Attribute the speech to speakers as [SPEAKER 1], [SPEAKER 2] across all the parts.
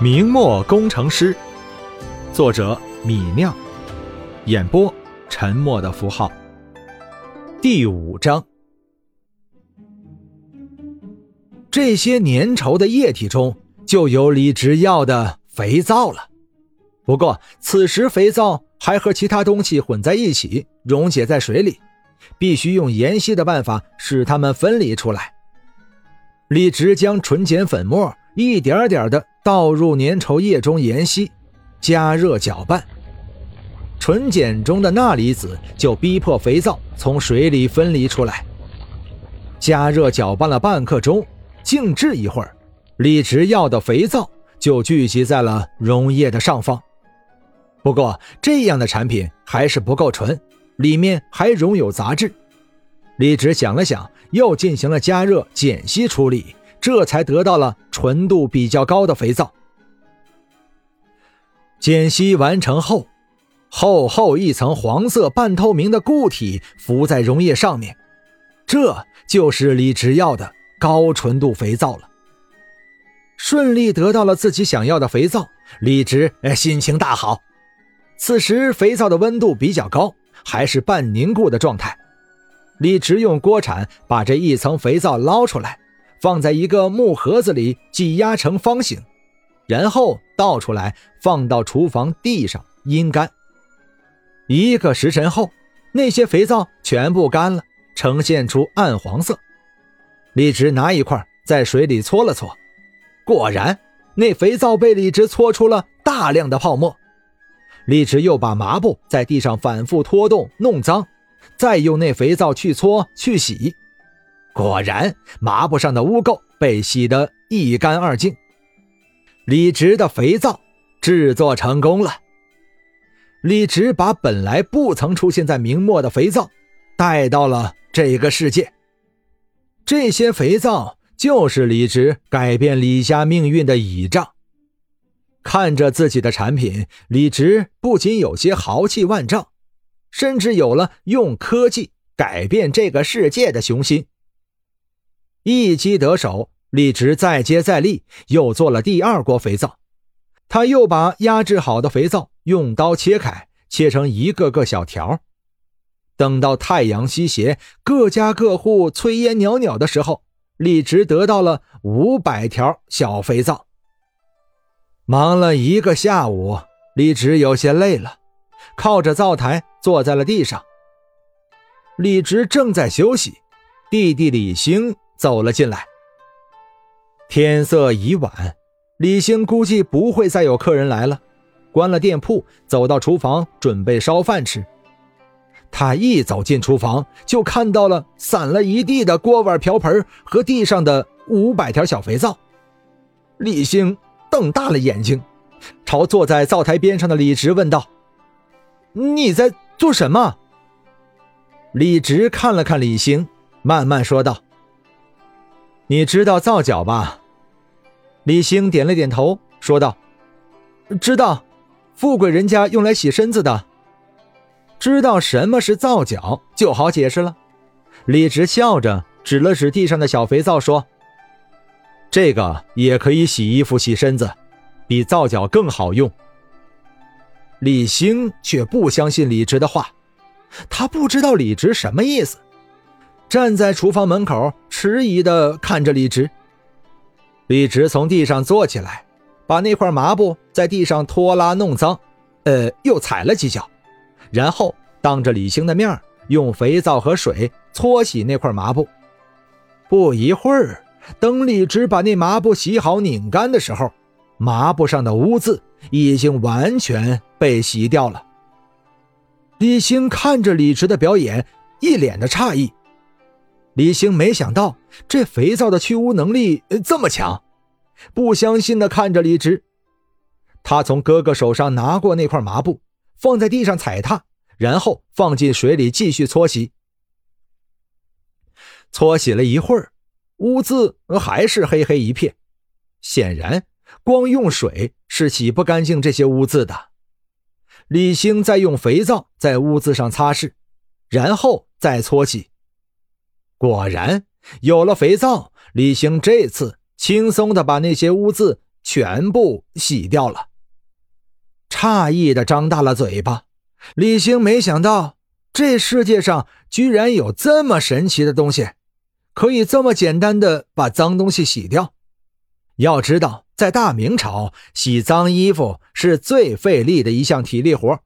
[SPEAKER 1] 明末工程师，作者米酿，演播沉默的符号。第五章，这些粘稠的液体中就有李直要的肥皂了。不过此时肥皂还和其他东西混在一起，溶解在水里，必须用盐析的办法使它们分离出来。李直将纯碱粉末一点点的。倒入粘稠液中研析，加热搅拌，纯碱中的钠离子就逼迫肥皂从水里分离出来。加热搅拌了半刻钟，静置一会儿，李直要的肥皂就聚集在了溶液的上方。不过这样的产品还是不够纯，里面还溶有杂质。李直想了想，又进行了加热碱析处理。这才得到了纯度比较高的肥皂。碱析完成后，厚厚一层黄色半透明的固体浮在溶液上面，这就是李直要的高纯度肥皂了。顺利得到了自己想要的肥皂，李直心情大好。此时肥皂的温度比较高，还是半凝固的状态。李直用锅铲把这一层肥皂捞出来。放在一个木盒子里，挤压成方形，然后倒出来，放到厨房地上阴干。一个时辰后，那些肥皂全部干了，呈现出暗黄色。李直拿一块在水里搓了搓，果然，那肥皂被李直搓出了大量的泡沫。李直又把麻布在地上反复拖动，弄脏，再用那肥皂去搓去洗。果然，抹布上的污垢被洗得一干二净。李直的肥皂制作成功了。李直把本来不曾出现在明末的肥皂带到了这个世界。这些肥皂就是李直改变李家命运的倚仗。看着自己的产品，李直不仅有些豪气万丈，甚至有了用科技改变这个世界的雄心。一击得手，李直再接再厉，又做了第二锅肥皂。他又把压制好的肥皂用刀切开，切成一个个小条。等到太阳西斜，各家各户炊烟袅袅的时候，李直得到了五百条小肥皂。忙了一个下午，李直有些累了，靠着灶台坐在了地上。李直正在休息，弟弟李兴。走了进来。天色已晚，李兴估计不会再有客人来了，关了店铺，走到厨房准备烧饭吃。他一走进厨房，就看到了散了一地的锅碗瓢盆和地上的五百条小肥皂。李兴瞪大了眼睛，朝坐在灶台边上的李直问道：“你在做什么？”李直看了看李兴，慢慢说道。你知道皂角吧？李兴点了点头，说道：“知道，富贵人家用来洗身子的。知道什么是皂角，就好解释了。”李直笑着指了指地上的小肥皂，说：“这个也可以洗衣服、洗身子，比皂角更好用。”李兴却不相信李直的话，他不知道李直什么意思。站在厨房门口，迟疑地看着李直。李直从地上坐起来，把那块抹布在地上拖拉弄脏，呃，又踩了几脚，然后当着李兴的面用肥皂和水搓洗那块抹布。不一会儿，等李直把那抹布洗好、拧干的时候，抹布上的污渍已经完全被洗掉了。李兴看着李直的表演，一脸的诧异。李兴没想到这肥皂的去污能力这么强，不相信的看着李直。他从哥哥手上拿过那块抹布，放在地上踩踏，然后放进水里继续搓洗。搓洗了一会儿，污渍还是黑黑一片，显然光用水是洗不干净这些污渍的。李兴再用肥皂在污渍上擦拭，然后再搓洗。果然有了肥皂，李兴这次轻松的把那些污渍全部洗掉了。诧异的张大了嘴巴，李兴没想到这世界上居然有这么神奇的东西，可以这么简单的把脏东西洗掉。要知道，在大明朝，洗脏衣服是最费力的一项体力活。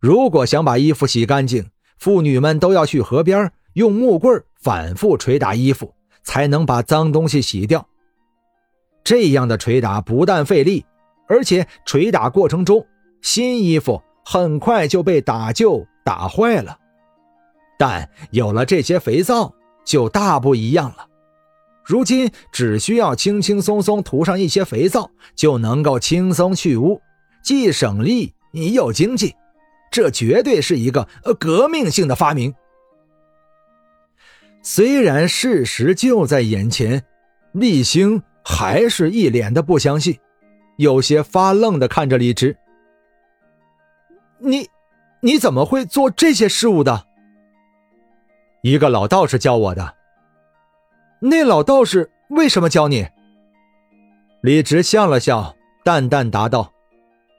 [SPEAKER 1] 如果想把衣服洗干净，妇女们都要去河边用木棍反复捶打衣服，才能把脏东西洗掉。这样的捶打不但费力，而且捶打过程中，新衣服很快就被打旧、打坏了。但有了这些肥皂，就大不一样了。如今只需要轻轻松松涂上一些肥皂，就能够轻松去污，既省力又经济。这绝对是一个呃革命性的发明。虽然事实就在眼前，厉星。还是一脸的不相信，有些发愣的看着李直。你，你怎么会做这些事物的？一个老道士教我的。那老道士为什么教你？李直笑了笑，淡淡答道：“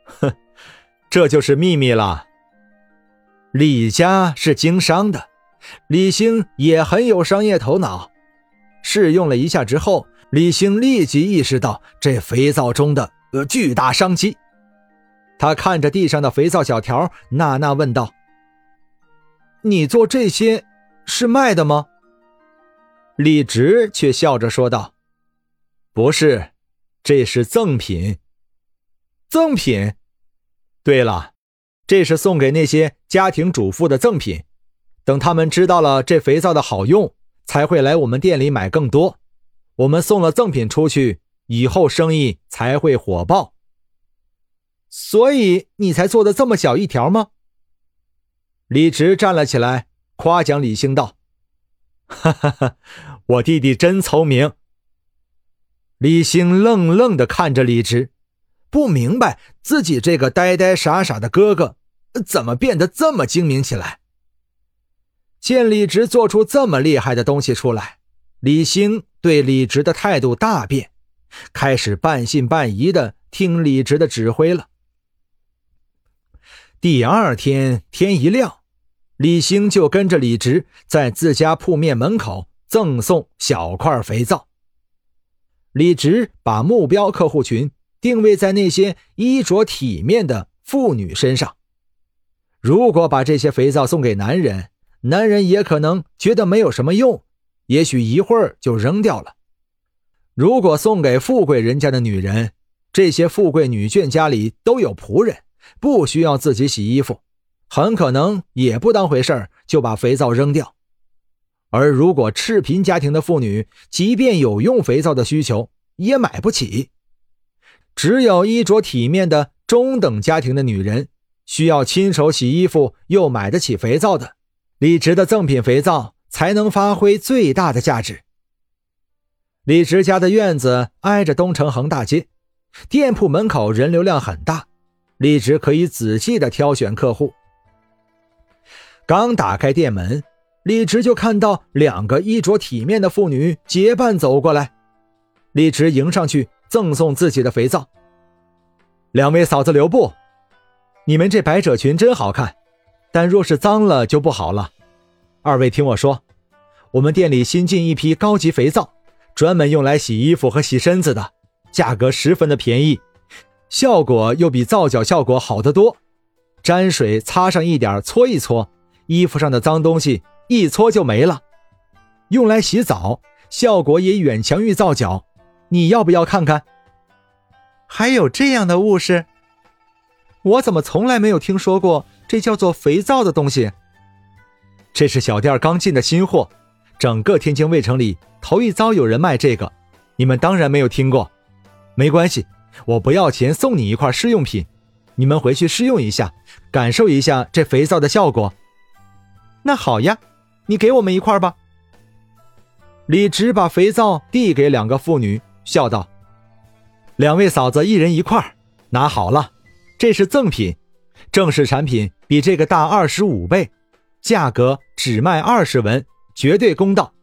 [SPEAKER 1] 哼，这就是秘密了。李家是经商的，李兴也很有商业头脑，试用了一下之后。”李兴立即意识到这肥皂中的呃巨大商机，他看着地上的肥皂小条，纳纳问道：“你做这些是卖的吗？”李直却笑着说道：“不是，这是赠品。赠品？对了，这是送给那些家庭主妇的赠品，等他们知道了这肥皂的好用，才会来我们店里买更多。”我们送了赠品出去，以后生意才会火爆。所以你才做的这么小一条吗？李直站了起来，夸奖李兴道：“哈哈哈，我弟弟真聪明。”李兴愣愣的看着李直，不明白自己这个呆呆傻傻的哥哥怎么变得这么精明起来。见李直做出这么厉害的东西出来，李兴。对李直的态度大变，开始半信半疑的听李直的指挥了。第二天天一亮，李兴就跟着李直在自家铺面门口赠送小块肥皂。李直把目标客户群定位在那些衣着体面的妇女身上。如果把这些肥皂送给男人，男人也可能觉得没有什么用。也许一会儿就扔掉了。如果送给富贵人家的女人，这些富贵女眷家里都有仆人，不需要自己洗衣服，很可能也不当回事儿，就把肥皂扔掉。而如果赤贫家庭的妇女，即便有用肥皂的需求，也买不起。只有衣着体面的中等家庭的女人，需要亲手洗衣服又买得起肥皂的，李直的赠品肥皂。才能发挥最大的价值。李直家的院子挨着东城横大街，店铺门口人流量很大，李直可以仔细的挑选客户。刚打开店门，李直就看到两个衣着体面的妇女结伴走过来，李直迎上去赠送自己的肥皂。两位嫂子留步，你们这百褶裙真好看，但若是脏了就不好了。二位听我说，我们店里新进一批高级肥皂，专门用来洗衣服和洗身子的，价格十分的便宜，效果又比皂角效果好得多。沾水擦上一点，搓一搓，衣服上的脏东西一搓就没了。用来洗澡，效果也远强于皂角。你要不要看看？还有这样的物事？我怎么从来没有听说过这叫做肥皂的东西？这是小店刚进的新货，整个天津卫城里头一遭有人卖这个，你们当然没有听过。没关系，我不要钱，送你一块试用品，你们回去试用一下，感受一下这肥皂的效果。那好呀，你给我们一块吧。李直把肥皂递给两个妇女，笑道：“两位嫂子一人一块，拿好了，这是赠品，正式产品比这个大二十五倍。”价格只卖二十文，绝对公道。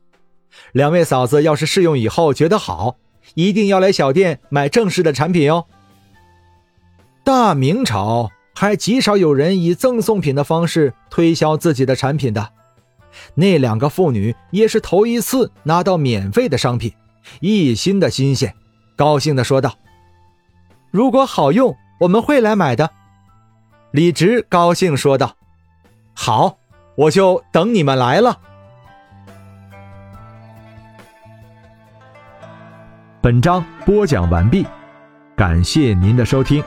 [SPEAKER 1] 两位嫂子要是试用以后觉得好，一定要来小店买正式的产品哟。大明朝还极少有人以赠送品的方式推销自己的产品的，那两个妇女也是头一次拿到免费的商品，一心的新鲜，高兴的说道：“如果好用，我们会来买的。”李直高兴说道：“好，我就等你们来了。”
[SPEAKER 2] 本章播讲完毕，感谢您的收听。